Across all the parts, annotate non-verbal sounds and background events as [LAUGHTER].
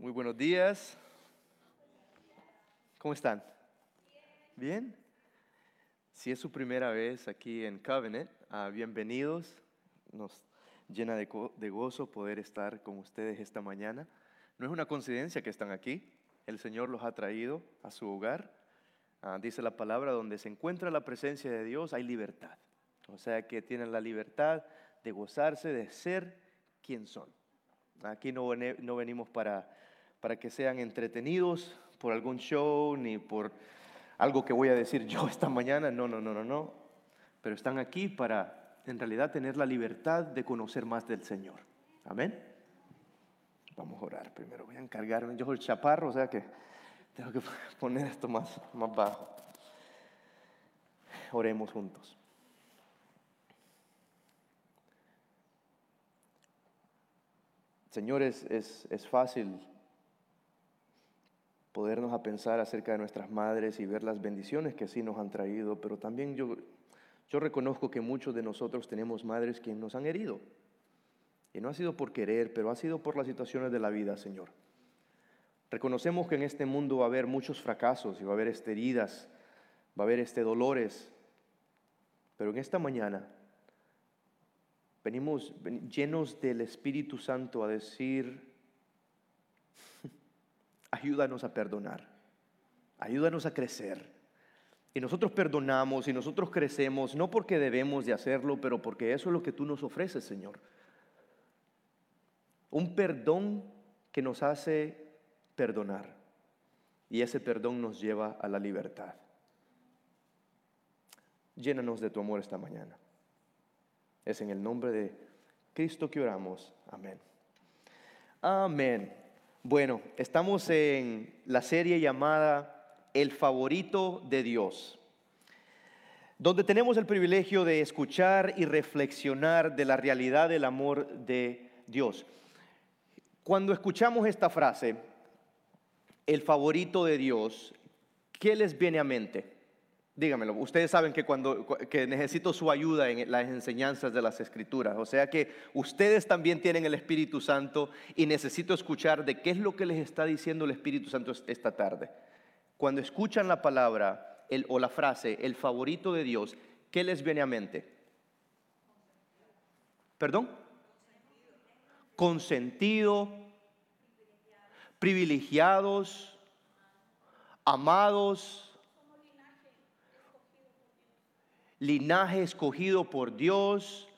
Muy buenos días. ¿Cómo están? ¿Bien? Si es su primera vez aquí en Covenant, ah, bienvenidos. Nos llena de, gozo poder estar con ustedes esta mañana. No es una coincidencia que están aquí. El Señor los ha traído a su hogar. Ah, dice la palabra, donde se encuentra la presencia de Dios hay libertad. O sea que tienen la libertad de gozarse, de ser quien son. Aquí no venimos para, para que sean entretenidos por algún show ni por algo que voy a decir yo [LAUGHS] esta mañana. No, no, no, no, no. Pero están aquí para en realidad tener la libertad de conocer más del Señor. Amén. Vamos a orar primero. Voy a encargarme. Yo soy el chaparro, o sea que tengo que [LAUGHS] poner esto más, más bajo. Oremos juntos. Señores, es, es, fácil podernos a pensar acerca de nuestras madres y ver las bendiciones que sí nos han traído, pero también yo, yo reconozco que muchos de nosotros tenemos madres que nos han herido. Y no ha sido por querer, pero ha sido por las situaciones de la vida, Señor. Reconocemos que en este mundo va a haber muchos fracasos y va a haber este heridas, va a haber este dolores, pero en esta mañana Venimos llenos del Espíritu Santo a decir, ayúdanos a perdonar, ayúdanos a crecer. Y nosotros perdonamos y nosotros crecemos, no porque debemos de hacerlo, pero porque eso es lo que tú nos ofreces, Señor. Un perdón que nos hace perdonar. Y ese perdón nos lleva a la libertad. Llénanos de tu amor esta mañana. Es en el nombre de Cristo que oramos. Amén. Amén. Bueno, estamos en la serie llamada El favorito de Dios, donde tenemos el privilegio de escuchar y reflexionar de la realidad del amor de Dios. Cuando escuchamos esta frase, el favorito de Dios, ¿qué les viene a mente? Dígamelo, ustedes saben que cuando que necesito su ayuda en las enseñanzas de las escrituras, o sea que ustedes también tienen el Espíritu Santo y necesito escuchar de qué es lo que les está diciendo el Espíritu Santo esta tarde. Cuando escuchan la palabra el, o la frase, el favorito de Dios, ¿qué les viene a mente? ¿Perdón? Consentido, privilegiados, amados linaje escogido por Dios.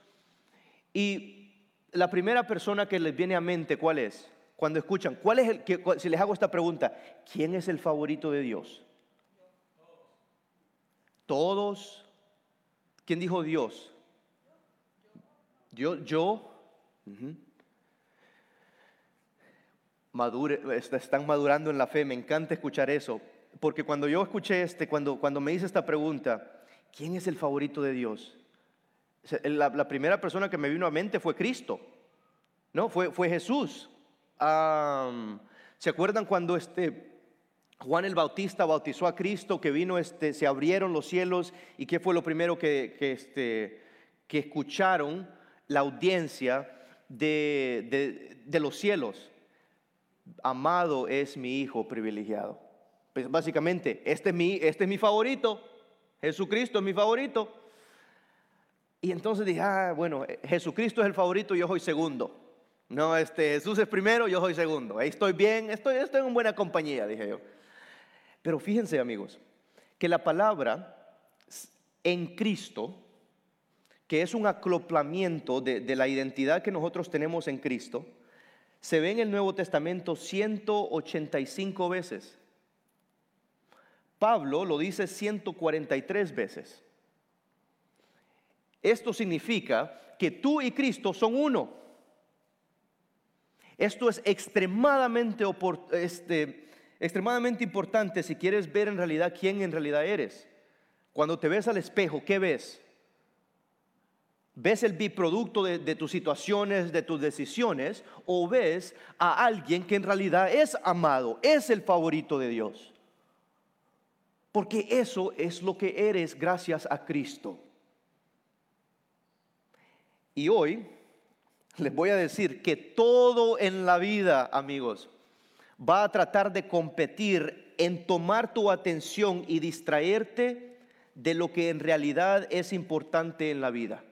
Y la primera persona que les viene a mente, ¿cuál es? Cuando escuchan, ¿cuál es el que, si les hago esta pregunta, ¿quién es el favorito de Dios? Todos. ¿Quién dijo Dios? Yo, yo. están madurando en la fe, me encanta escuchar eso, porque cuando yo escuché este, cuando, cuando me hice esta pregunta, ¿quién es el favorito de Dios? La, primera persona que me vino a mente fue Cristo, ¿no? Fue, Jesús. ¿Se acuerdan cuando este Juan el Bautista bautizó a Cristo, que vino, este, se abrieron los cielos y qué fue lo primero que, este, que escucharon la audiencia de, de los cielos? Amado es mi hijo privilegiado. Pues básicamente, este es mi, este es mi favorito. Jesucristo es mi favorito. Y entonces dije, ah, bueno, eh, Jesucristo es el favorito, yo soy segundo. No, este, Jesús es primero, yo soy segundo. Ahí estoy bien, estoy, estoy en buena compañía, dije yo. Pero fíjense amigos, que la palabra en Cristo, que es un acoplamiento de, de la identidad que nosotros tenemos en Cristo, se ve en el Nuevo Testamento 185 veces. Pablo lo dice 143 veces. Esto significa que tú y Cristo son uno. Esto es extremadamente, este, extremadamente importante si quieres ver en realidad quién en realidad eres. Cuando te ves al espejo, ¿qué ves? ¿Ves el biproducto de, de, tus situaciones, de tus decisiones? ¿O ves a alguien que en realidad es amado, es el favorito de Dios? Porque eso es lo que eres gracias a Cristo. Y hoy les voy a decir que todo en la vida, amigos, va a tratar de competir en tomar tu atención y distraerte de lo que en realidad es importante en la vida.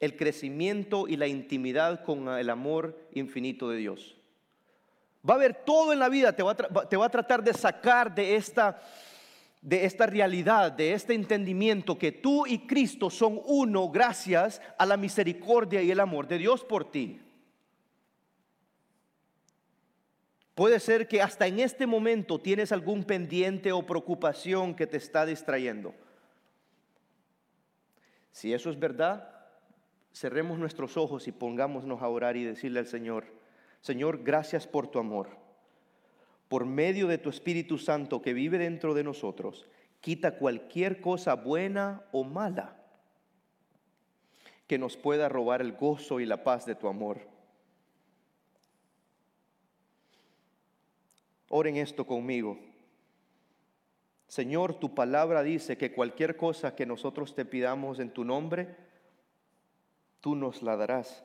El crecimiento y la intimidad con el amor infinito de Dios. Va a haber todo en la vida, te va a, te va a tratar de sacar de esta, de esta realidad, de este entendimiento que tú y Cristo son uno gracias a la misericordia y el amor de Dios por ti. Puede ser que hasta en este momento tienes algún pendiente o preocupación que te está distrayendo. Si eso es verdad, cerremos nuestros ojos y pongámonos a orar y decirle al Señor, Señor, gracias por tu amor. Por medio de tu Espíritu Santo que vive dentro de nosotros, quita cualquier cosa buena o mala que nos pueda robar el gozo y la paz de tu amor. Oren esto conmigo. Señor, tu palabra dice que cualquier cosa que nosotros te pidamos en tu nombre, tú nos la darás.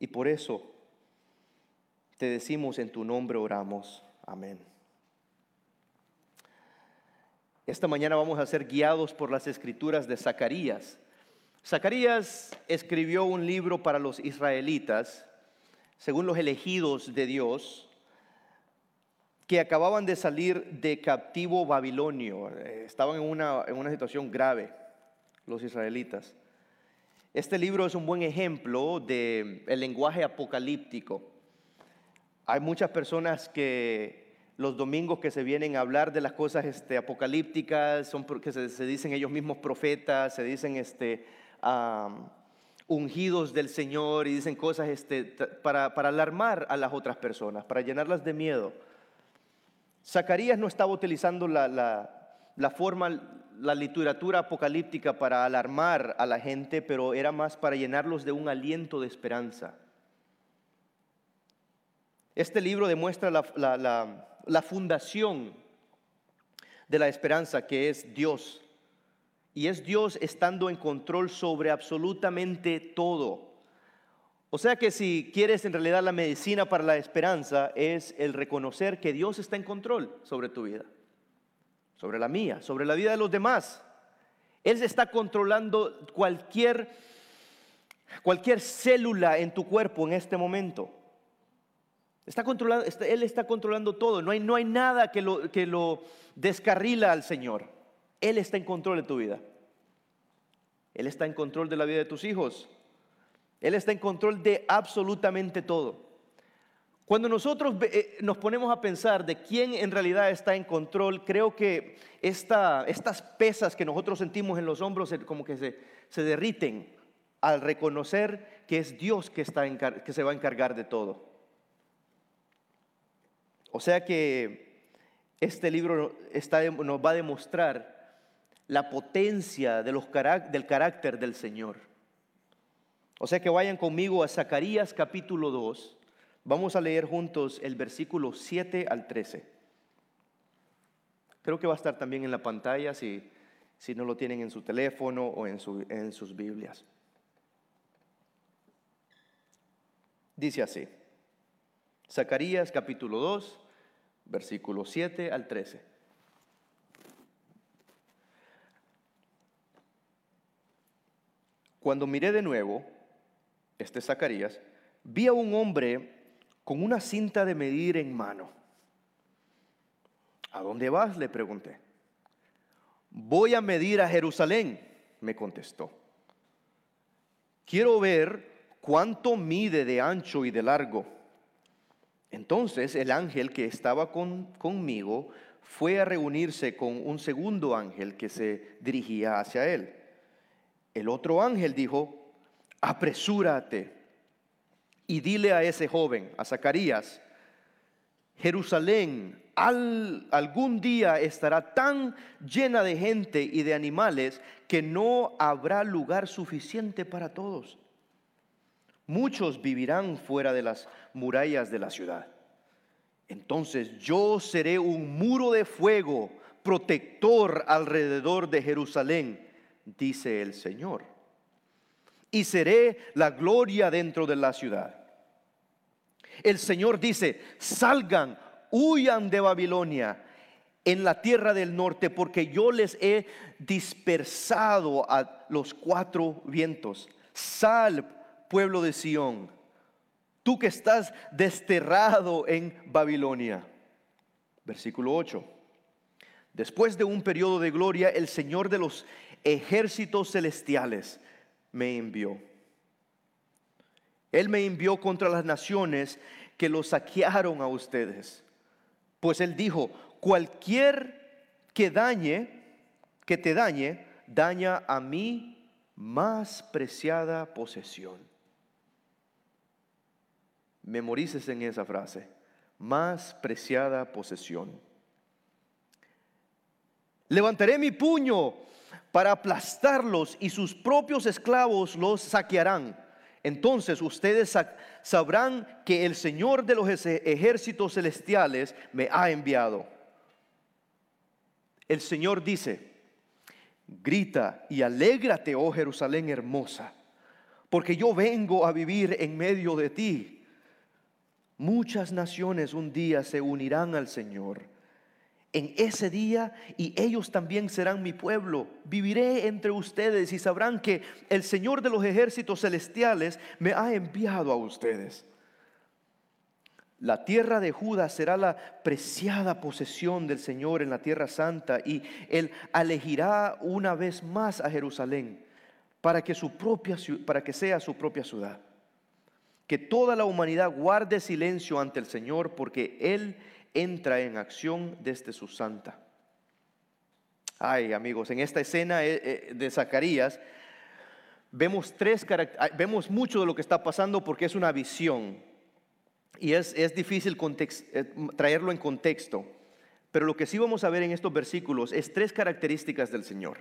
Y por eso te decimos en tu nombre oramos. Amén. Esta mañana vamos a ser guiados por las escrituras de Zacarías. Zacarías escribió un libro para los israelitas según los elegidos de Dios, que acababan de salir de captivo babilonio. Eh, estaban en una, en una situación grave los israelitas. Este libro es un buen ejemplo del el lenguaje apocalíptico. Hay muchas personas que los domingos que se vienen a hablar de las cosas este, apocalípticas, son porque se, dicen ellos mismos profetas, se dicen este, ungidos del Señor y dicen cosas este, para, alarmar a las otras personas, para llenarlas de miedo. Zacarías no estaba utilizando la, forma, la literatura apocalíptica para alarmar a la gente, pero era más para llenarlos de un aliento de esperanza. Este libro demuestra la, la fundación de la esperanza que es Dios y es Dios estando en control sobre absolutamente todo. O sea que si quieres en realidad la medicina para la esperanza es el reconocer que Dios está en control sobre tu vida, sobre la mía, sobre la vida de los demás. Él está controlando cualquier, cualquier célula en tu cuerpo en este momento. Está controlando, él está controlando todo. No hay, no hay nada que lo, que lo descarrila al Señor. Él está en control de tu vida. Él está en control de la vida de tus hijos. Él está en control de absolutamente todo. Cuando nosotros eh, nos ponemos a pensar de quién en realidad está en control, creo que estas pesas que nosotros sentimos en los hombros como que se, se derriten al reconocer que es Dios que, está que se va a encargar de todo. O sea que este libro está, nos va a demostrar la potencia de los, del carácter del Señor. O sea que vayan conmigo a Zacarías capítulo 2. Vamos a leer juntos el versículo 7 al 13. Creo que va a estar también en la pantalla si, si no lo tienen en su teléfono o en, en sus Biblias. Dice así, Zacarías capítulo 2, versículo 7 al 13. Cuando miré de nuevo, este Zacarías, vi a un hombre con una cinta de medir en mano. ¿A dónde vas? le pregunté. Voy a medir a Jerusalén, me contestó. Quiero ver cuánto mide de ancho y de largo. Entonces el ángel que estaba con, conmigo fue a reunirse con un segundo ángel que se dirigía hacia él. El otro ángel dijo, apresúrate y dile a ese joven, a Zacarías, Jerusalén algún día estará tan llena de gente y de animales que no habrá lugar suficiente para todos. Muchos vivirán fuera de las murallas de la ciudad. Entonces yo seré un muro de fuego protector alrededor de Jerusalén dice el Señor. Y seré la gloria dentro de la ciudad. El Señor dice, salgan, huyan de Babilonia en la tierra del norte, porque yo les he dispersado a los cuatro vientos. Sal, pueblo de Sión, tú que estás desterrado en Babilonia. Versículo 8. Después de un periodo de gloria, el Señor de los ejércitos celestiales me envió. Él me envió contra las naciones que los saquearon a ustedes. Pues él dijo, cualquier que dañe, que te dañe, daña a mi más preciada posesión. Memorices en esa frase, más preciada posesión. Levantaré mi puño para aplastarlos y sus propios esclavos los saquearán. Entonces ustedes sabrán que el Señor de los ejércitos celestiales me ha enviado. El Señor dice, grita y alégrate, oh Jerusalén hermosa, porque yo vengo a vivir en medio de ti. Muchas naciones un día se unirán al Señor en ese día y ellos también serán mi pueblo. Viviré entre ustedes y sabrán que el Señor de los ejércitos celestiales me ha enviado a ustedes. La tierra de Judá será la preciada posesión del Señor en la tierra santa y Él elegirá una vez más a Jerusalén para que, su propia, para que sea su propia ciudad. Que toda la humanidad guarde silencio ante el Señor porque Él entra en acción desde su santa. Ay, amigos, en esta escena eh, eh, de Zacarías vemos, tres, vemos mucho de lo que está pasando porque es una visión y es, es difícil eh, traerlo en contexto. Pero lo que sí vamos a ver en estos versículos es tres características del Señor.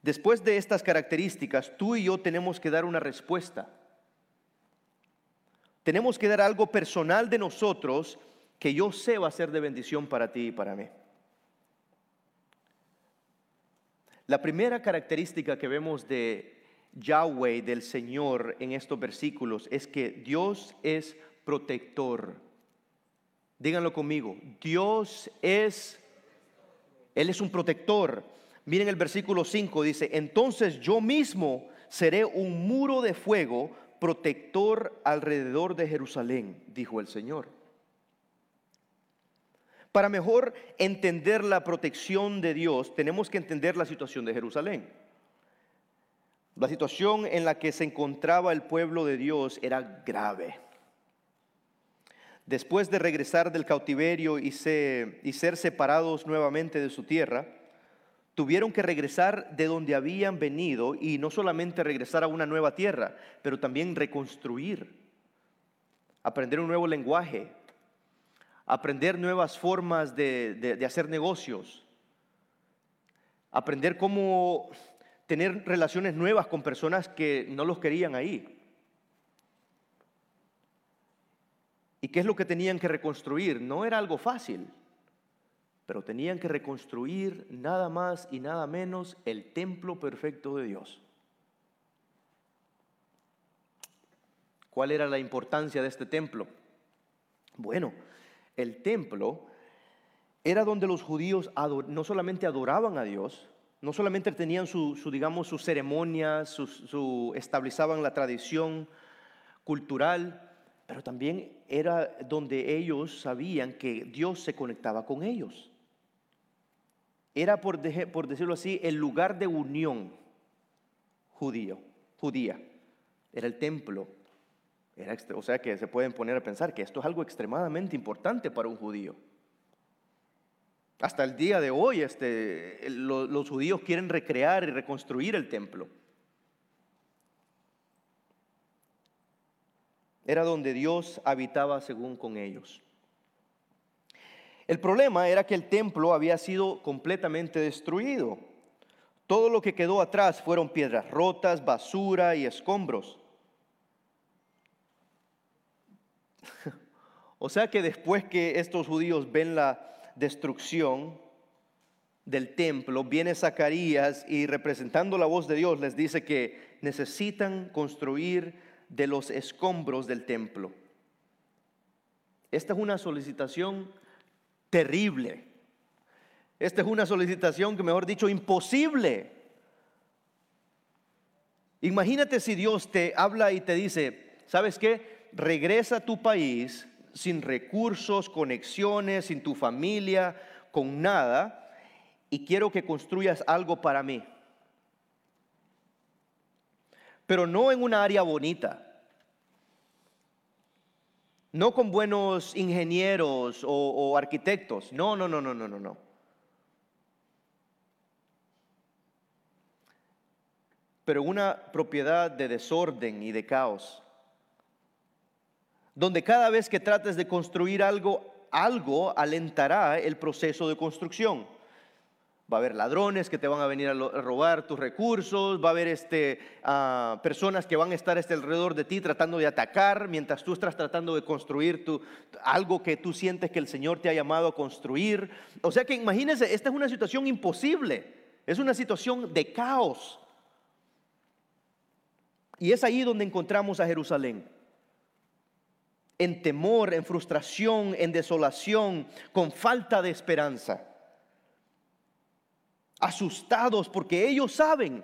Después de estas características, tú y yo tenemos que dar una respuesta tenemos que dar algo personal de nosotros que yo sé va a ser de bendición para ti y para mí. La primera característica que vemos de Yahweh, del Señor, en estos versículos es que Dios es protector. Díganlo conmigo, Dios es, Él es un protector. Miren el versículo 5, dice, entonces yo mismo seré un muro de fuego protector alrededor de Jerusalén, dijo el Señor. Para mejor entender la protección de Dios, tenemos que entender la situación de Jerusalén. La situación en la que se encontraba el pueblo de Dios era grave. Después de regresar del cautiverio y, ser separados nuevamente de su tierra, tuvieron que regresar de donde habían venido y no solamente regresar a una nueva tierra, pero también reconstruir, aprender un nuevo lenguaje, aprender nuevas formas de, hacer negocios, aprender cómo tener relaciones nuevas con personas que no los querían ahí. ¿Y qué es lo que tenían que reconstruir? No era algo fácil pero tenían que reconstruir nada más y nada menos el templo perfecto de Dios. ¿Cuál era la importancia de este templo? Bueno, el templo era donde los judíos no solamente adoraban a Dios, no solamente tenían su, digamos, sus ceremonias, su, la tradición cultural, pero también era donde ellos sabían que Dios se conectaba con ellos. Era, por, por decirlo así, el lugar de unión judío, judía. Era el templo. Era, o sea que se pueden poner a pensar que esto es algo extremadamente importante para un judío. Hasta el día de hoy este, los judíos quieren recrear y reconstruir el templo. Era donde Dios habitaba según con ellos. El problema era que el templo había sido completamente destruido. Todo lo que quedó atrás fueron piedras rotas, basura y escombros. [LAUGHS] o sea que después que estos judíos ven la destrucción del templo, viene Zacarías y representando la voz de Dios les dice que necesitan construir de los escombros del templo. Esta es una solicitación terrible. Esta es una solicitación que, mejor dicho, imposible. Imagínate si Dios te habla y te dice, ¿sabes qué? Regresa a tu país sin recursos, conexiones, sin tu familia, con nada, y quiero que construyas algo para mí. Pero no en una área bonita, no con buenos ingenieros o, arquitectos, no, no, no, no, no, no, no. Pero una propiedad de desorden y de caos donde cada vez que trates de construir algo, algo alentará el proceso de construcción. Va a haber ladrones que te van a venir a robar tus recursos, va a haber este, ah, personas que van a estar este alrededor de ti tratando de atacar mientras tú estás tratando de construir algo que tú sientes que el Señor te ha llamado a construir. O sea que imagínense, esta es una situación imposible, es una situación de caos. Y es ahí donde encontramos a Jerusalén en temor, en frustración, en desolación, con falta de esperanza. Asustados porque ellos saben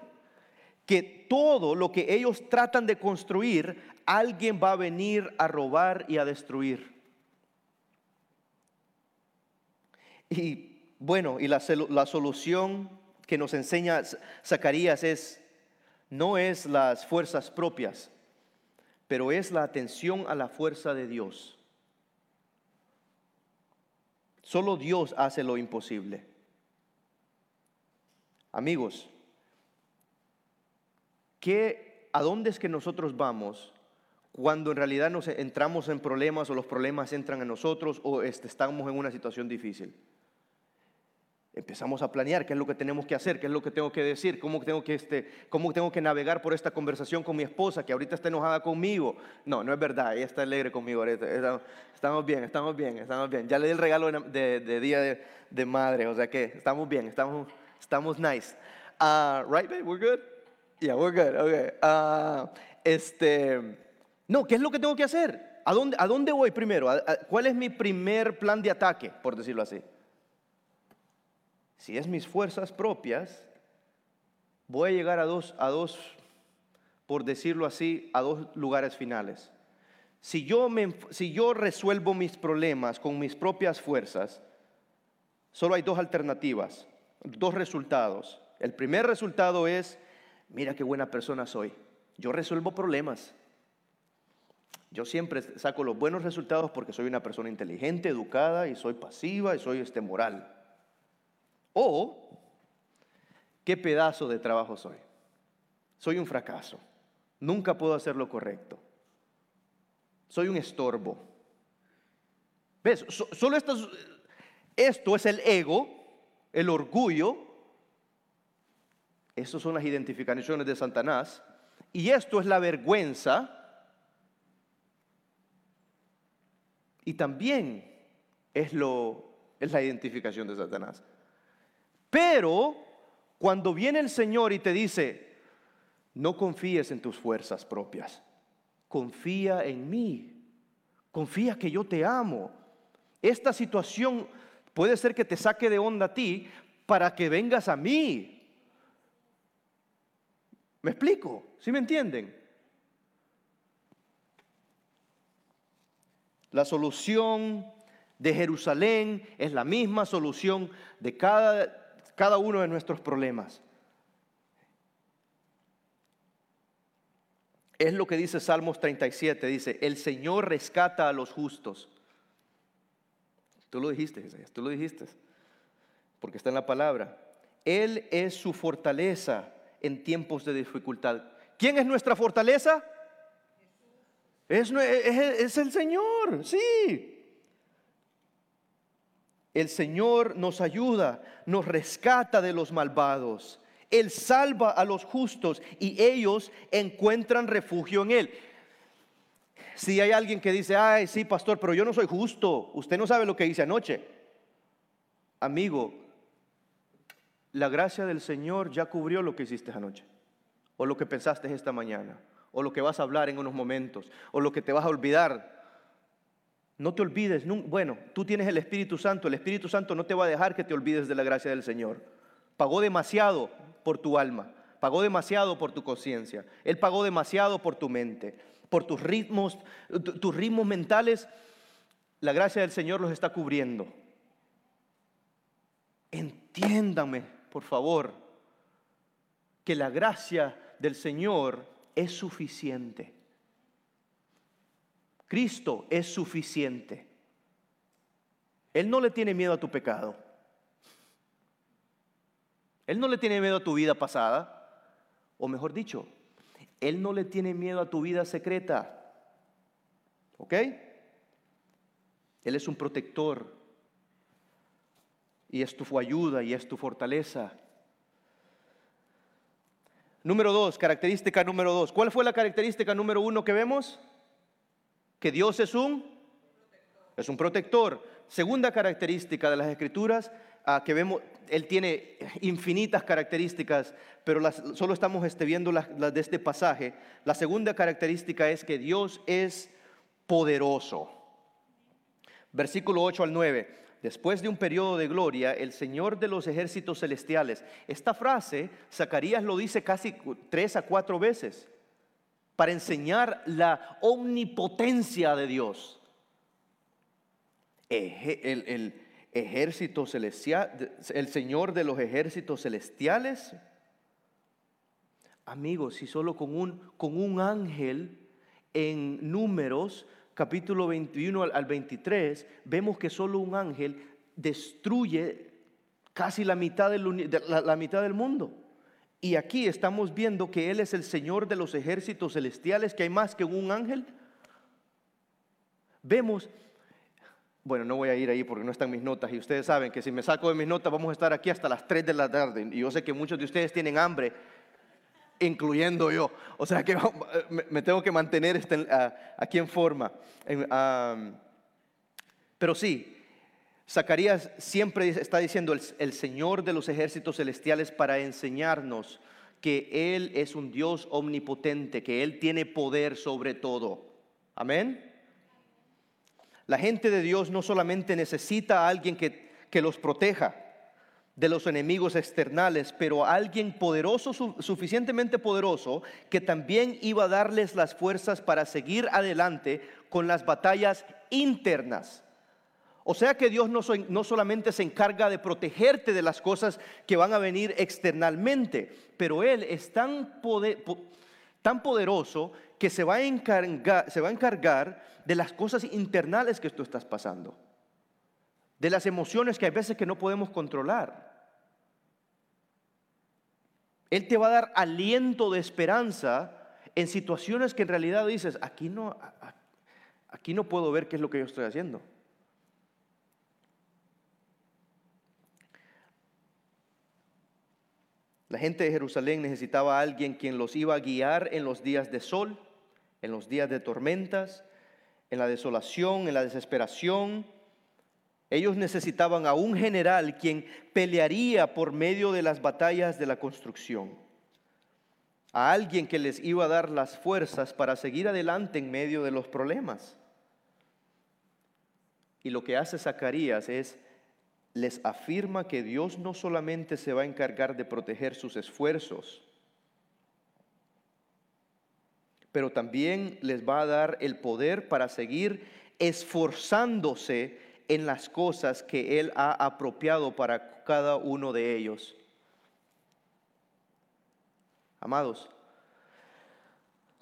que todo lo que ellos tratan de construir, alguien va a venir a robar y a destruir. Y bueno, y la, la solución que nos enseña Zacarías es, no es las fuerzas propias, pero es la atención a la fuerza de Dios. Solo Dios hace lo imposible. Amigos, ¿qué, ¿a dónde es que nosotros vamos cuando en realidad nos entramos en problemas o los problemas entran en nosotros o este, estamos en una situación difícil? empezamos a planear qué es lo que tenemos que hacer, qué es lo que tengo que decir, cómo tengo que, este, cómo tengo que navegar por esta conversación con mi esposa, que ahorita está enojada conmigo. No, no es verdad, ella está alegre conmigo ahorita. Estamos bien, estamos bien, estamos bien. Ya le di el regalo de, día de, madre, o sea que estamos bien, estamos, estamos nice. Uh, right, babe? We're good? Yeah, we're good, okay. Uh, este, no, ¿qué es lo que tengo que hacer? ¿A dónde, a dónde voy primero? ¿Cuál es mi primer plan de ataque, por decirlo así? Si es mis fuerzas propias, voy a llegar a dos, a dos, por decirlo así, a dos lugares finales. Si yo, me, si yo resuelvo mis problemas con mis propias fuerzas, solo hay dos alternativas, dos resultados. El primer resultado es, mira qué buena persona soy. Yo resuelvo problemas. Yo siempre saco los buenos resultados porque soy una persona inteligente, educada y soy pasiva y soy este moral. O, ¿qué pedazo de trabajo soy? Soy un fracaso. Nunca puedo hacer lo correcto. Soy un estorbo. ¿Ves? solo esto, esto es el ego, el orgullo. Estas son las identificaciones de Satanás. Y esto es la vergüenza. Y también es, lo, es la identificación de Satanás. Pero cuando viene el Señor y te dice, no confíes en tus fuerzas propias, confía en mí, confía que yo te amo. Esta situación puede ser que te saque de onda a ti para que vengas a mí. ¿Me explico? ¿Sí me entienden? La solución de Jerusalén es la misma solución de cada cada uno de nuestros problemas. Es lo que dice Salmos 37, dice, el Señor rescata a los justos. Tú lo dijiste, tú lo dijiste, porque está en la palabra. Él es su fortaleza en tiempos de dificultad. ¿Quién es nuestra fortaleza? Es el Señor, sí. El Señor nos ayuda, nos rescata de los malvados. Él salva a los justos y ellos encuentran refugio en Él. Si hay alguien que dice, ay, sí, pastor, pero yo no soy justo, usted no sabe lo que hice anoche. Amigo, la gracia del Señor ya cubrió lo que hiciste anoche, o lo que pensaste esta mañana, o lo que vas a hablar en unos momentos, o lo que te vas a olvidar. No te olvides, bueno, tú tienes el Espíritu Santo, el Espíritu Santo no te va a dejar que te olvides de la gracia del Señor. Pagó demasiado por tu alma, pagó demasiado por tu conciencia, Él pagó demasiado por tu mente, por tus ritmos, tus ritmos mentales, la gracia del Señor los está cubriendo. Entiéndame, por favor, que la gracia del Señor es suficiente. Cristo es suficiente. Él no le tiene miedo a tu pecado. Él no le tiene miedo a tu vida pasada. O mejor dicho, Él no le tiene miedo a tu vida secreta. ¿Ok? Él es un protector. Y es tu ayuda y es tu fortaleza. Número dos, característica número dos. ¿Cuál fue la característica número uno que vemos? Que Dios es un, es un protector. Segunda característica de las escrituras, ah, que vemos, Él tiene infinitas características, pero solo estamos este, viendo las, las de este pasaje. La segunda característica es que Dios es poderoso. Versículo 8 al 9 después de un periodo de gloria, el Señor de los ejércitos celestiales. Esta frase, Zacarías lo dice casi tres a cuatro veces para enseñar la omnipotencia de Dios. El, el ejército celestial, el Señor de los ejércitos celestiales. Amigos, si solo con un, con un ángel en números capítulo 21 al 23, vemos que solo un ángel destruye casi la mitad del, la, mitad del mundo. Y aquí estamos viendo que Él es el Señor de los ejércitos celestiales, que hay más que un ángel. Vemos, bueno, no voy a ir ahí porque no están mis notas y ustedes saben que si me saco de mis notas vamos a estar aquí hasta las 3 de la tarde. Y yo sé que muchos de ustedes tienen hambre incluyendo yo. O sea que [LAUGHS] me tengo que mantener este, aquí en forma. Pero sí, Zacarías siempre está diciendo el, Señor de los ejércitos celestiales para enseñarnos que Él es un Dios omnipotente, que Él tiene poder sobre todo. Amén. La gente de Dios no solamente necesita a alguien que, que los proteja, de los enemigos externales, pero alguien poderoso, suficientemente poderoso, que también iba a darles las fuerzas para seguir adelante con las batallas internas. O sea que Dios no, no, solamente se encarga de protegerte de las cosas que van a venir externalmente, pero Él es tan, tan poderoso que se va, a encargar, se va a encargar de las cosas internales que tú estás pasando de las emociones que hay veces que no podemos controlar. Él te va a dar aliento de esperanza en situaciones que en realidad dices, aquí no, aquí no puedo ver qué es lo que yo estoy haciendo. La gente de Jerusalén necesitaba a alguien quien los iba a guiar en los días de sol, en los días de tormentas, en la desolación, en la desesperación, ellos necesitaban a un general quien pelearía por medio de las batallas de la construcción. A alguien que les iba a dar las fuerzas para seguir adelante en medio de los problemas. Y lo que hace Zacarías es, les afirma que Dios no solamente se va a encargar de proteger sus esfuerzos, pero también les va a dar el poder para seguir esforzándose en las cosas que Él ha apropiado para cada uno de ellos. Amados,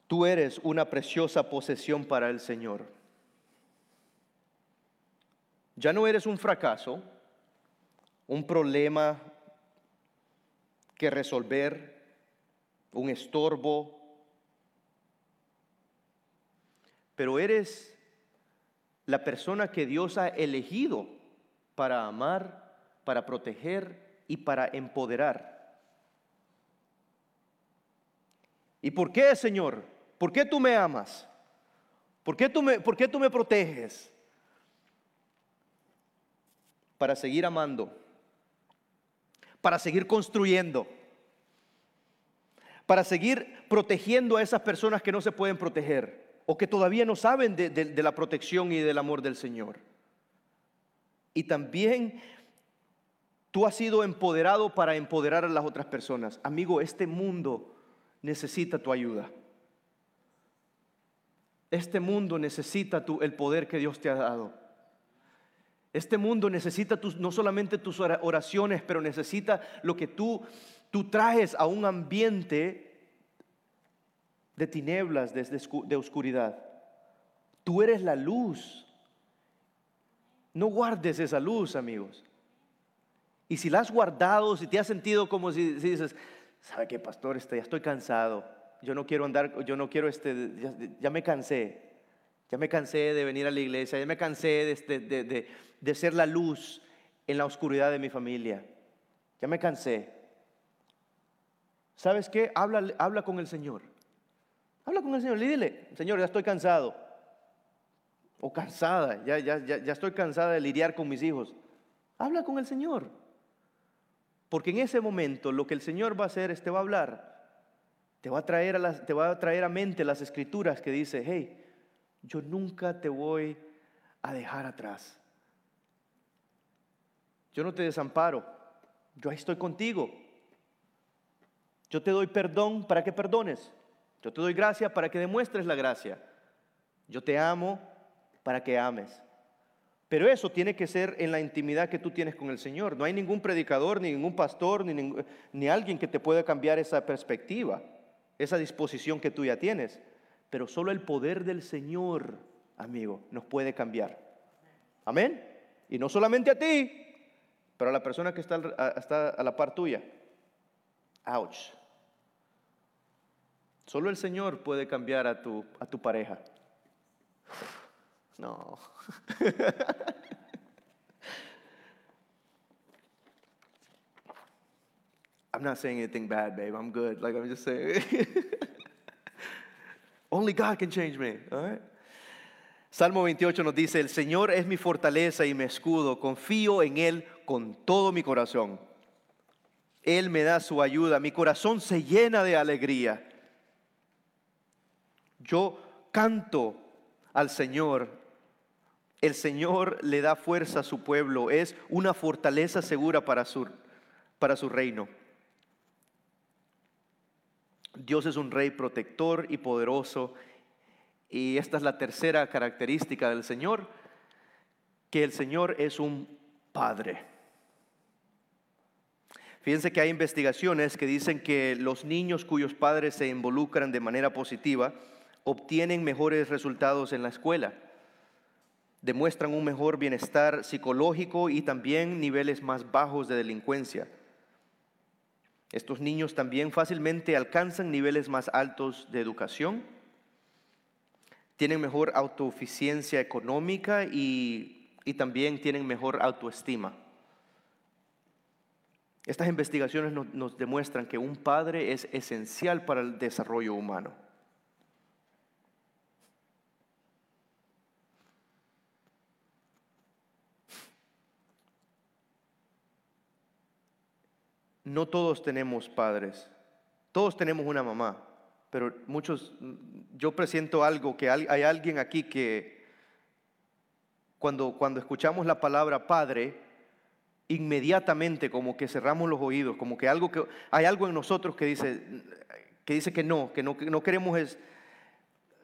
tú eres una preciosa posesión para el Señor. Ya no eres un fracaso, un problema que resolver, un estorbo, pero eres la persona que Dios ha elegido para amar, para proteger y para empoderar. ¿Y por qué, Señor? ¿Por qué tú me amas? ¿Por qué tú me, por qué tú me proteges? Para seguir amando, para seguir construyendo, para seguir protegiendo a esas personas que no se pueden proteger o que todavía no saben de, la protección y del amor del Señor. Y también tú has sido empoderado para empoderar a las otras personas. Amigo, este mundo necesita tu ayuda. Este mundo necesita tu, el poder que Dios te ha dado. Este mundo necesita no solamente tus oraciones, pero necesita lo que tú, tú traes a un ambiente de tinieblas, de, de oscuridad. Tú eres la luz. No guardes esa luz, amigos. Y si la has guardado, si te has sentido como si, dices, ¿sabe qué, pastor? Este, ya estoy cansado yo no quiero andar, yo no quiero, este, ya, me cansé, ya me cansé de venir a la iglesia, ya me cansé de, este, de, de, ser la luz en la oscuridad de mi familia, ya me cansé. ¿Sabes qué? Habla, habla con el Señor. Habla con el Señor y dile, Señor, ya estoy cansado. O cansada, ya, ya, ya, ya estoy cansada de lidiar con mis hijos. Habla con el Señor. Porque en ese momento lo que el Señor va a hacer es te va a hablar te va a traer a, te va a, traer a mente las escrituras que dice, hey, yo nunca te voy a dejar atrás. Yo no te desamparo, yo estoy contigo. Yo te doy perdón para que perdones. Yo te doy gracia para que demuestres la gracia. Yo te amo para que ames. Pero eso tiene que ser en la intimidad que tú tienes con el Señor. No hay ningún predicador, ni ningún pastor, ni, ni alguien que te pueda cambiar esa perspectiva esa disposición que tú ya tienes. Pero solo el poder del Señor, amigo, nos puede cambiar. Amén. Y no solamente a ti, pero la persona que está, a, la par tuya. Ouch. Solo el Señor puede cambiar a tu, pareja. No. [LAUGHS] I'm not saying anything bad, babe. I'm good. Like I'm just saying. [LAUGHS] Only God can change me. Salmo 28 nos dice, el Señor es mi fortaleza y mi escudo, confío en Él con todo mi corazón. Él me da su ayuda, mi corazón se llena de alegría. Yo canto al Señor, el Señor le da fuerza a su pueblo, es una fortaleza segura para su, para su reino. Dios es un rey protector y poderoso. Y esta es la tercera característica del Señor, que el Señor es un padre. Fíjense que hay investigaciones que dicen que los niños cuyos padres se involucran de manera positiva obtienen mejores resultados en la escuela, demuestran un mejor bienestar psicológico y también niveles más bajos de delincuencia. Estos niños también fácilmente alcanzan niveles más altos de educación, tienen mejor autoeficiencia económica y, también tienen mejor autoestima. Estas investigaciones nos demuestran que un padre es esencial para el desarrollo humano. no todos tenemos padres, todos tenemos una mamá, pero muchos, yo presiento algo, que hay alguien aquí que cuando, cuando escuchamos la palabra padre, inmediatamente como que cerramos los oídos, como que, algo que hay algo en nosotros que dice que, dice que no, que no, que no queremos es,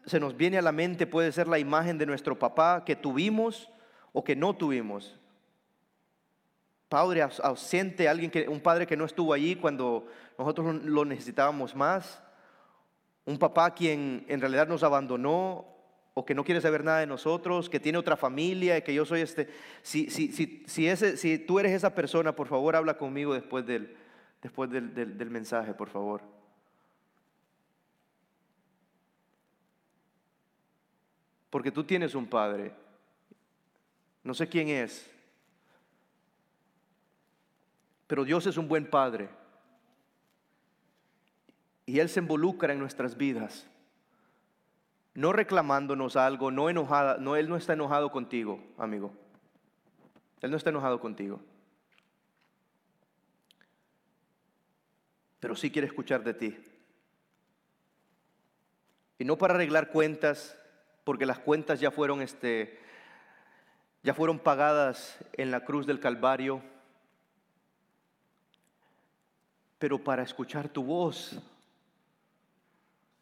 se nos viene a la mente, puede ser la imagen de nuestro papá que tuvimos o que no tuvimos. Padre ausente, alguien que, un padre que no estuvo allí cuando nosotros lo necesitábamos más, un papá quien en realidad nos abandonó o que no quiere saber nada de nosotros, que tiene otra familia que yo soy este. Si, si, si, si, ese, si tú eres esa persona, por favor habla conmigo después del, después del, del mensaje, por favor. Porque tú tienes un padre. No sé quién es, pero Dios es un buen Padre. Y Él se involucra en nuestras vidas. No reclamándonos algo, no enojada, no, Él no está enojado contigo, amigo. Él no está enojado contigo. Pero sí quiere escuchar de ti. Y no para arreglar cuentas, porque las cuentas ya fueron, este, ya fueron pagadas en la cruz del Calvario, pero para escuchar tu voz.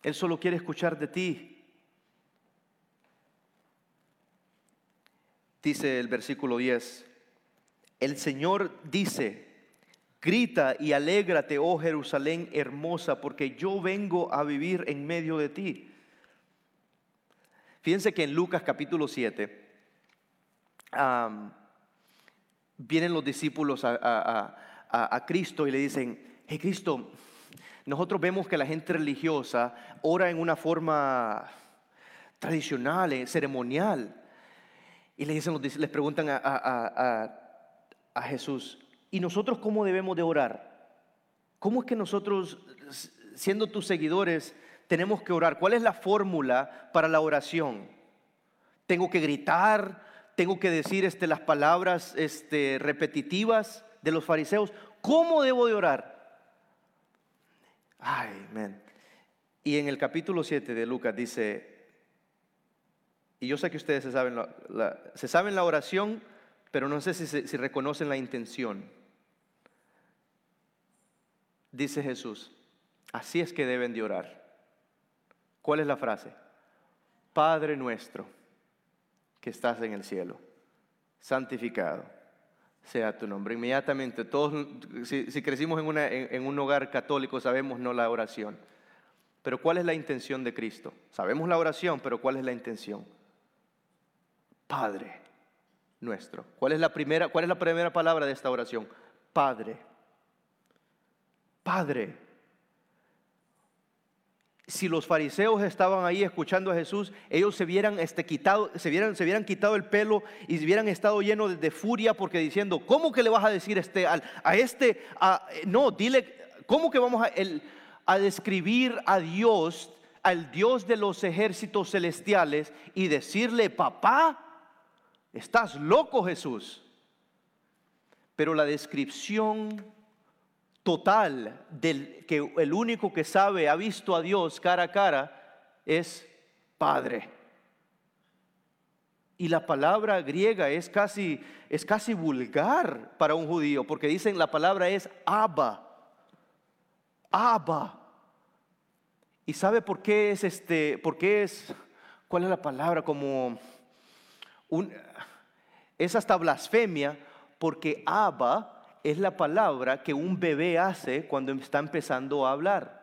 Él solo quiere escuchar de ti. Dice el versículo 10, el Señor dice, Grita y alégrate, oh Jerusalén hermosa, porque yo vengo a vivir en medio de ti. Fíjense que en Lucas capítulo 7 vienen los discípulos a, Cristo y le dicen, hey Cristo, nosotros vemos que la gente religiosa ora en una forma tradicional, eh, ceremonial. Y le dicen, les preguntan a Jesús, ¿Y nosotros cómo debemos de orar? ¿Cómo es que nosotros, siendo tus seguidores, tenemos que orar? ¿Cuál es la fórmula para la oración? ¿Tengo que gritar? ¿Tengo que decir este, las palabras este, repetitivas de los fariseos? ¿Cómo debo de orar? Ay, man. Y en el capítulo 7 de Lucas dice, y yo sé que ustedes se saben la, oración, pero no sé si, si reconocen la intención dice Jesús, así es que deben de orar. ¿Cuál es la frase? Padre nuestro que estás en el cielo, santificado sea tu nombre. Inmediatamente, todos, si, crecimos en, en un hogar católico, sabemos no la oración. Pero ¿cuál es la intención de Cristo? Sabemos la oración, pero ¿cuál es la intención? Padre nuestro. ¿Cuál es la primera, cuál es la primera palabra de esta oración? Padre. Padre. Si los fariseos estaban ahí escuchando a Jesús, ellos se hubieran, este, quitado, se vieran, se hubieran quitado el pelo y se hubieran estado llenos de, furia porque diciendo, ¿cómo que le vas a decir este, a, este? no, dile, ¿cómo que vamos a, a describir a Dios, al Dios de los ejércitos celestiales y decirle, papá, estás loco Jesús? Pero la descripción total del que el único que sabe, ha visto a Dios cara a cara, es Padre. Y la palabra griega es casi, es casi vulgar para un judío, porque dicen la palabra es Abba. Abba. ¿Y sabe por qué es este, por qué es, cuál es la palabra? Como es hasta blasfemia, porque Abba es la palabra que un bebé hace cuando está empezando a hablar.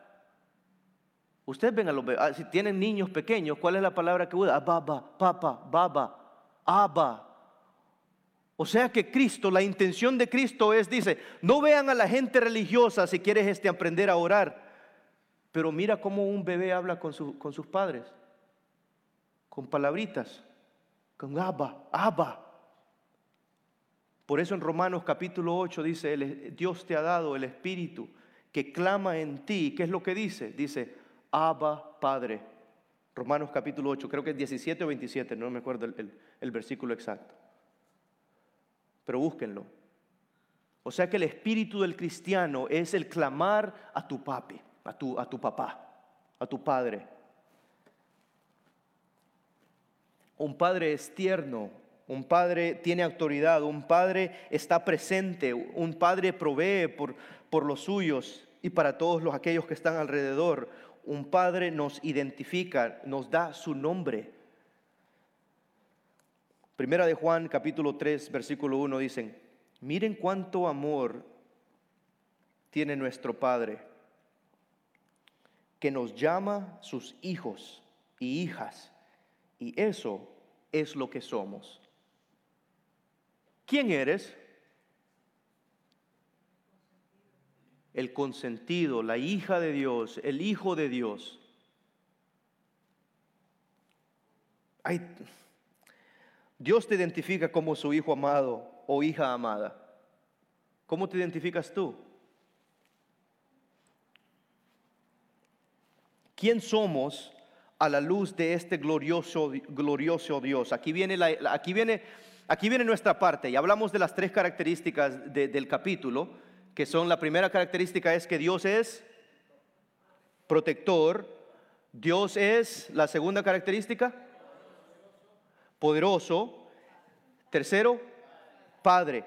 Ustedes ven a los bebés, ah, si tienen niños pequeños, ¿cuál es la palabra que usa? Baba, papa, baba, aba. O sea que Cristo, la intención de Cristo es, dice, no vean a la gente religiosa si quieres este, aprender a orar, pero mira cómo un bebé habla con, con sus padres, con palabritas, con aba, aba. Por eso en Romanos capítulo 8 dice, Dios te ha dado el Espíritu que clama en ti. ¿Qué es lo que dice? Dice, Abba Padre. Romanos capítulo 8, creo que es 17 o 27, no me acuerdo el, versículo exacto. Pero búsquenlo. O sea que el espíritu del cristiano es el clamar a tu papi, a tu, a tu papá, a tu padre. Un padre es tierno, un padre tiene autoridad, un padre está presente, un padre provee por, por los suyos y para todos los aquellos que están alrededor. Un padre nos identifica, nos da su nombre. Primera de Juan capítulo 3 versículo 1 dicen, miren cuánto amor tiene nuestro Padre, que nos llama sus hijos y hijas, y eso es lo que somos. ¿Quién eres? El consentido, la hija de Dios, el hijo de Dios. Dios te identifica como su hijo amado o hija amada. ¿Cómo te identificas tú? ¿Quién somos a la luz de este glorioso, glorioso Dios? Aquí viene, aquí viene aquí viene nuestra parte y hablamos de las tres características del capítulo, que son la primera característica es que Dios es protector, Dios es la segunda característica. Poderoso. Tercero, Padre.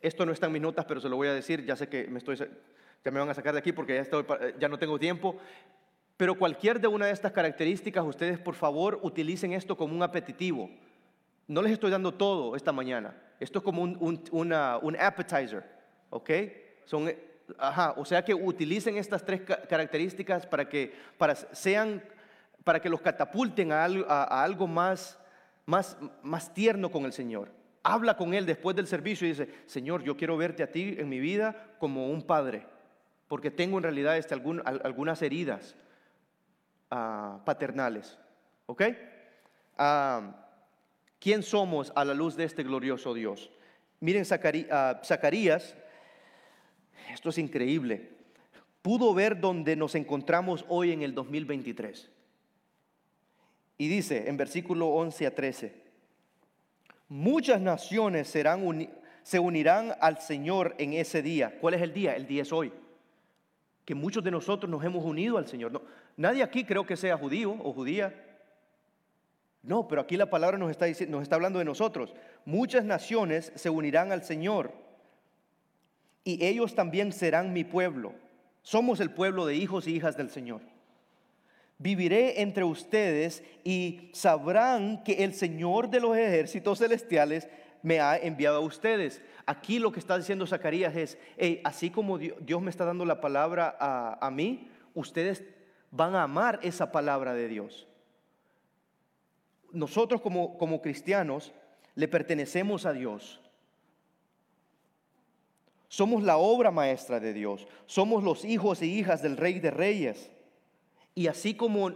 Esto no está en mis notas, pero se lo voy a decir. Ya sé que me estoy, ya me van a sacar de aquí porque ya, estoy, ya no tengo tiempo. Pero cualquier de una de estas características, ustedes por favor utilicen esto como un apetitivo. No les estoy dando todo esta mañana. Esto es como un, un appetizer, ¿ok? Son, ajá, o sea que utilicen estas tres características para que, para sean, para que los catapulten a algo, a, algo más, más, más tierno con el Señor. Habla con Él después del servicio y dice, Señor, yo quiero verte a ti en mi vida como un padre, porque tengo en realidad este, algunas heridas ah, paternales. ¿Ok? Ah, ¿Quién somos a la luz de este glorioso Dios? Miren ah, Zacarías, esto es increíble, pudo ver donde nos encontramos hoy en el 2023. Y dice en versículo 11 a 13, muchas naciones se unirán al Señor en ese día. ¿Cuál es el día? El día es hoy. Que muchos de nosotros nos hemos unido al Señor. nadie aquí creo que sea judío o judía. No, pero aquí la palabra nos está, nos está hablando de nosotros. Muchas naciones se unirán al Señor y ellos también serán mi pueblo. Somos el pueblo de hijos y hijas del Señor. Viviré entre ustedes y sabrán que el Señor de los ejércitos celestiales me ha enviado a ustedes. Aquí lo que está diciendo Zacarías es, así como Dios me está dando la palabra a, mí, ustedes van a amar esa palabra de Dios nosotros como cristianos le pertenecemos a Dios. Somos la obra maestra de Dios. Somos los hijos e hijas del Rey de Reyes. Y así como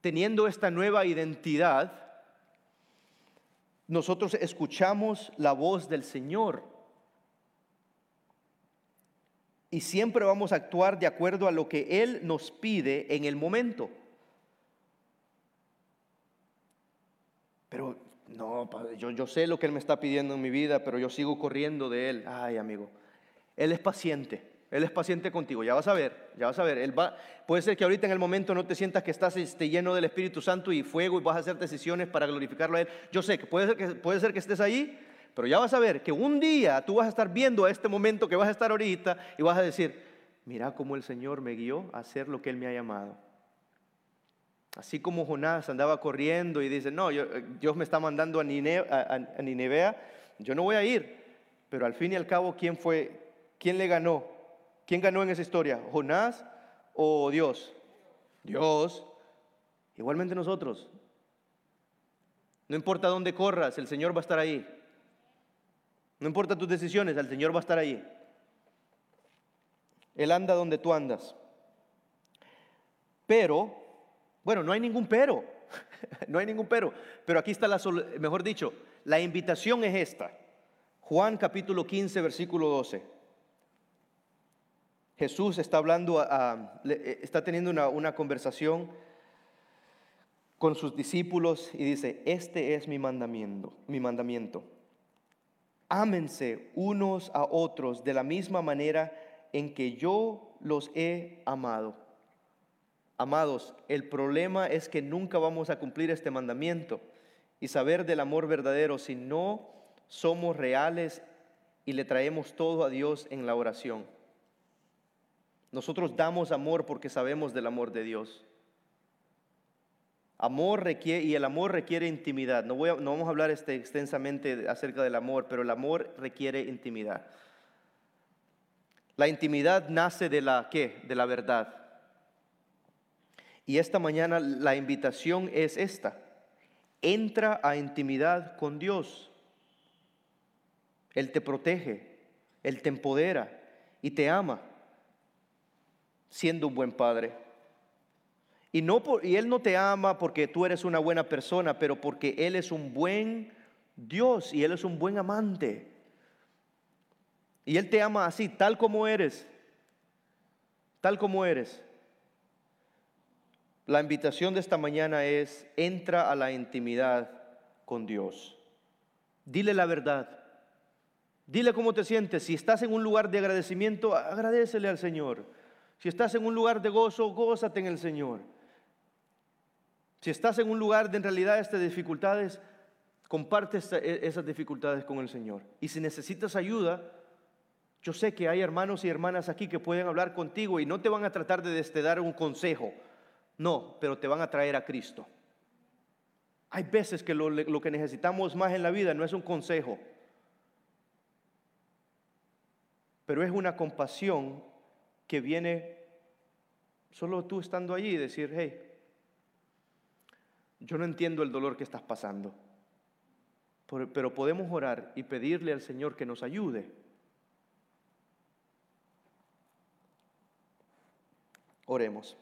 teniendo esta nueva identidad, nosotros escuchamos la voz del Señor. Y siempre vamos a actuar de acuerdo a lo que Él nos pide en el momento. Pero no, yo, yo sé lo que Él me está pidiendo en mi vida, pero yo sigo corriendo de Él. Ay, amigo, Él es paciente. Él es paciente contigo, ya vas a ver, ya vas a ver. Él va, puede ser que ahorita en el momento no te sientas que estás este, lleno del Espíritu Santo y fuego y vas a hacer decisiones para glorificarlo a Él. Yo sé que puede ser que, puede ser que estés ahí, pero ya vas a ver que un día tú vas a estar viendo a este momento que vas a estar ahorita y vas a decir, mira cómo el Señor me guió a hacer lo que Él me ha llamado. Así como Jonás andaba corriendo y dice, no, eh, Dios me está mandando a, Nineveh, yo no voy a ir. Pero al fin y al cabo, ¿quién fue? ¿Quién le ganó? ¿Quién ganó en esa historia? ¿Jonás o Dios? Dios. Igualmente nosotros. No importa dónde corras, el Señor va a estar ahí. No importa tus decisiones, el Señor va a estar ahí. Él anda donde tú andas. Pero bueno, no hay ningún pero, [LAUGHS] no hay ningún pero, pero aquí está la, mejor dicho, la invitación es esta. Juan capítulo 15, versículo 12. Jesús está hablando, eh, está teniendo una, una conversación con sus discípulos y dice, este es mi mandamiento, mi mandamiento. Ámense unos a otros de la misma manera en que yo los he amado. Amados, el problema es que nunca vamos a cumplir este mandamiento y saber del amor verdadero si no somos reales y le traemos todo a Dios en la oración. Nosotros damos amor porque sabemos del amor de Dios. Amor requiere, y el amor requiere intimidad. No, voy no vamos a hablar este, extensamente acerca del amor, pero el amor requiere intimidad. La intimidad nace de la ¿qué? De la verdad. Y esta mañana la invitación es esta. Entra a intimidad con Dios. Él te protege, Él te empodera y te ama, siendo un buen padre. Y, no y Él no te ama porque tú eres una buena persona, pero porque Él es un buen Dios y Él es un buen amante. Y Él te ama así, tal como eres, tal como eres. La invitación de esta mañana es, entra a la intimidad con Dios. Dile la verdad. Dile cómo te sientes. Si estás en un lugar de agradecimiento, agradecele al Señor. Si estás en un lugar de gozo, gózate en el Señor. Si estás en un lugar de en realidad estas dificultades, comparte e, esas dificultades con el Señor. Y si necesitas ayuda, yo sé que hay hermanos y hermanas aquí que pueden hablar contigo y no te van a tratar de destedar un consejo, no, pero te van a traer a Cristo. Hay veces que lo que necesitamos más en la vida no es un consejo, pero es una compasión que viene solo tú estando allí y decir, hey, yo no entiendo el dolor que estás pasando, pero podemos orar y pedirle al Señor que nos ayude. Oremos.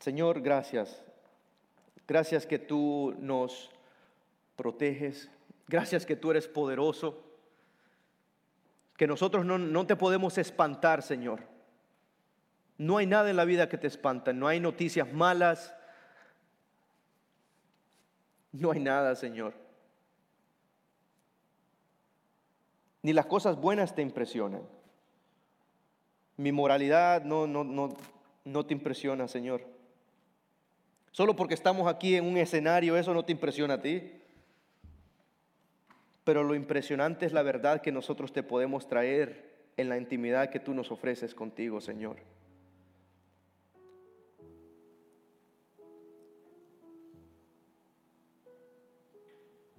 Señor, gracias. Gracias que tú nos proteges. Gracias que tú eres poderoso que nosotros no, te podemos espantar, Señor. No hay nada en la vida que te espanta, no hay noticias malas, no hay nada, Señor. Ni las cosas buenas te impresionan. Mi moralidad no, no, no, no te impresiona, Señor. Solo porque estamos aquí en un escenario, eso no te impresiona a ti. Pero lo impresionante es la verdad que nosotros te podemos traer en la intimidad que tú nos ofreces contigo, Señor.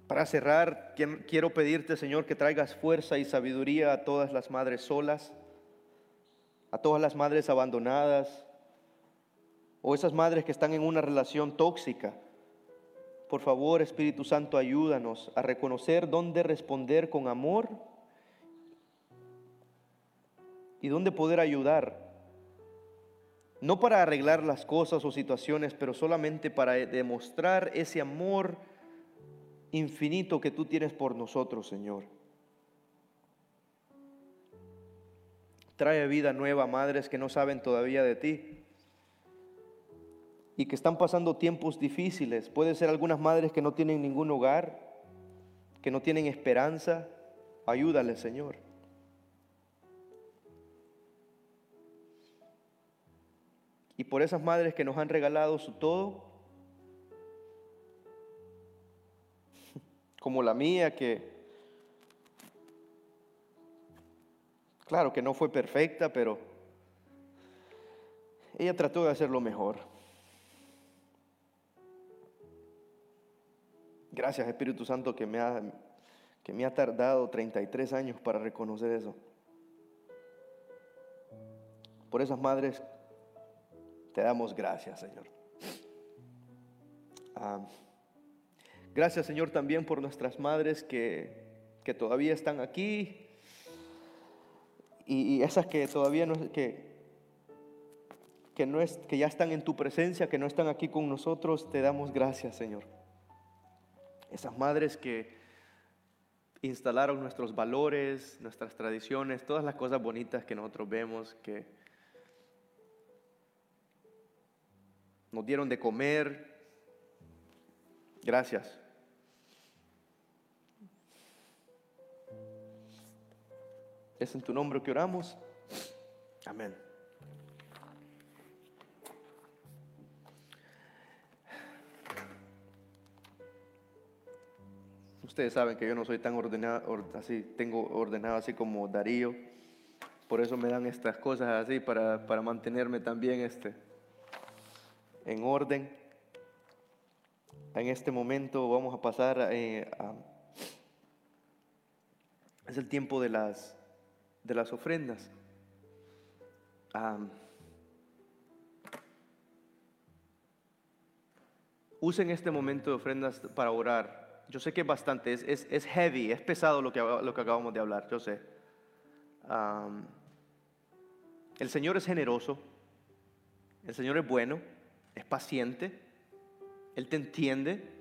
Para cerrar, quiero pedirte, Señor, que traigas fuerza y sabiduría a todas las madres solas, a todas las madres abandonadas, o esas madres que están en una relación tóxica por favor, Espíritu Santo, ayúdanos a reconocer dónde responder con amor y dónde poder ayudar. No para arreglar las cosas o situaciones, pero solamente para demostrar ese amor infinito que tú tienes por nosotros, Señor. Trae vida nueva, madres que no saben todavía de ti y que están pasando tiempos difíciles. Puede ser algunas madres que no tienen ningún hogar, que no tienen esperanza. Ayúdale, Señor. Y por esas madres que nos han regalado su todo, [LAUGHS] como la mía, que claro que no fue perfecta, pero ella trató de hacer lo mejor. Gracias Espíritu Santo que me ha, que me ha tardado 33 años para reconocer eso. Por esas madres te damos gracias, Señor. Ah, gracias, Señor, también por nuestras madres que, que todavía están aquí y, esas que todavía no, que, que, no es, que ya están en tu presencia, que no están aquí con nosotros, te damos gracias, Señor. Esas madres que instalaron nuestros valores, nuestras tradiciones, todas las cosas bonitas que nosotros vemos, que nos dieron de comer. Gracias. Es en tu nombre que oramos. Amén. Ustedes saben que yo no soy tan ordenado, así, tengo ordenado así como Darío. Por eso me dan estas cosas así para, mantenerme también este, en orden. En este momento vamos a pasar eh, a, es el tiempo de las, de las ofrendas. usen este momento de ofrendas para orar yo sé que es bastante, es, heavy, es pesado lo que, lo que acabamos de hablar, yo sé. el Señor es generoso, el Señor es bueno, es paciente, Él te entiende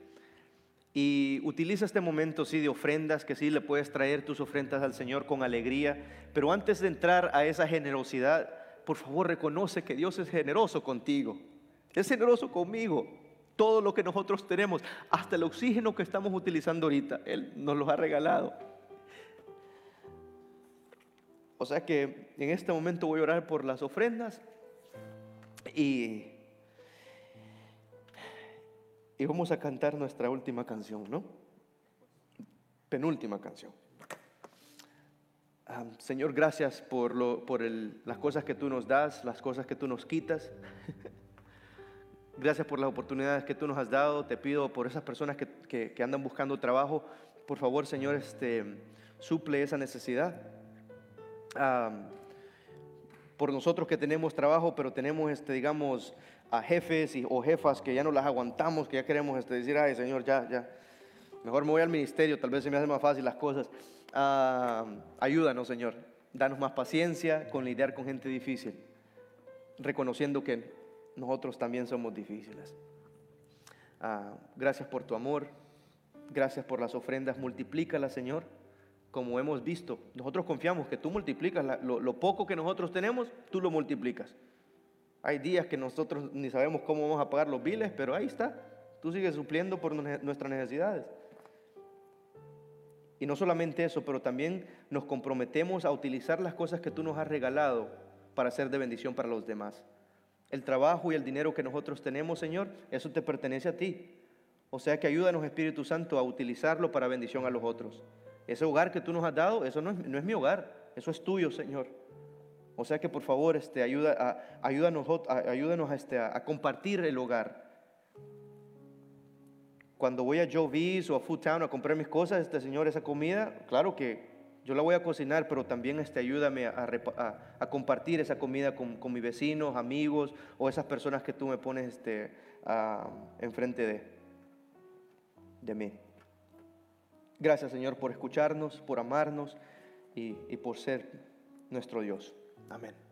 y utiliza este momento, sí, de ofrendas, que sí le puedes traer tus ofrendas al Señor con alegría, pero antes de entrar a esa generosidad, por favor reconoce que Dios es generoso contigo, es generoso conmigo todo lo que nosotros tenemos, hasta el oxígeno que estamos utilizando ahorita, Él nos lo ha regalado. O sea que en este momento voy a orar por las ofrendas y, y vamos a cantar nuestra última canción, ¿no? Penúltima canción. Ah, Señor, gracias por, lo, por las cosas que tú nos das, las cosas que tú nos quitas. [LAUGHS] gracias por las oportunidades que tú nos has dado. Te pido por esas personas que, que, andan buscando trabajo, por favor, Señor, este, suple esa necesidad. Por nosotros que tenemos trabajo, pero tenemos, este, digamos, a jefes y, o jefas que ya no las aguantamos, que ya queremos este, decir, ay Señor, ya, ya, mejor me voy al ministerio, tal vez se me hace más fácil las cosas. Ayúdanos, Señor. Danos más paciencia con lidiar con gente difícil, reconociendo que nosotros también somos difíciles. Ah, gracias por tu amor, gracias por las ofrendas, multiplícalas, Señor, como hemos visto. Nosotros confiamos que tú multiplicas lo, poco que nosotros tenemos, tú lo multiplicas. Hay días que nosotros ni sabemos cómo vamos a pagar los biles, pero ahí está. Tú sigues supliendo por nuestras necesidades. Y no solamente eso, pero también nos comprometemos a utilizar las cosas que tú nos has regalado para ser de bendición para los demás. El trabajo y el dinero que nosotros tenemos, Señor, eso te pertenece a ti. O sea que ayúdanos, Espíritu Santo, a utilizarlo para bendición a los otros. Ese hogar que tú nos has dado, eso no es, mi hogar, eso es tuyo, Señor. O sea que por favor, este, ayuda, a, ayúdanos, a, este, a compartir el hogar cuando voy a Joe o a Food Town a comprar mis cosas, este Señor, esa comida, claro que yo la voy a cocinar, pero también este, ayúdame a, compartir esa comida con, mis vecinos, amigos o esas personas que tú me pones este, enfrente de, de mí. Gracias Señor por escucharnos, por amarnos y por ser nuestro Dios. Amén.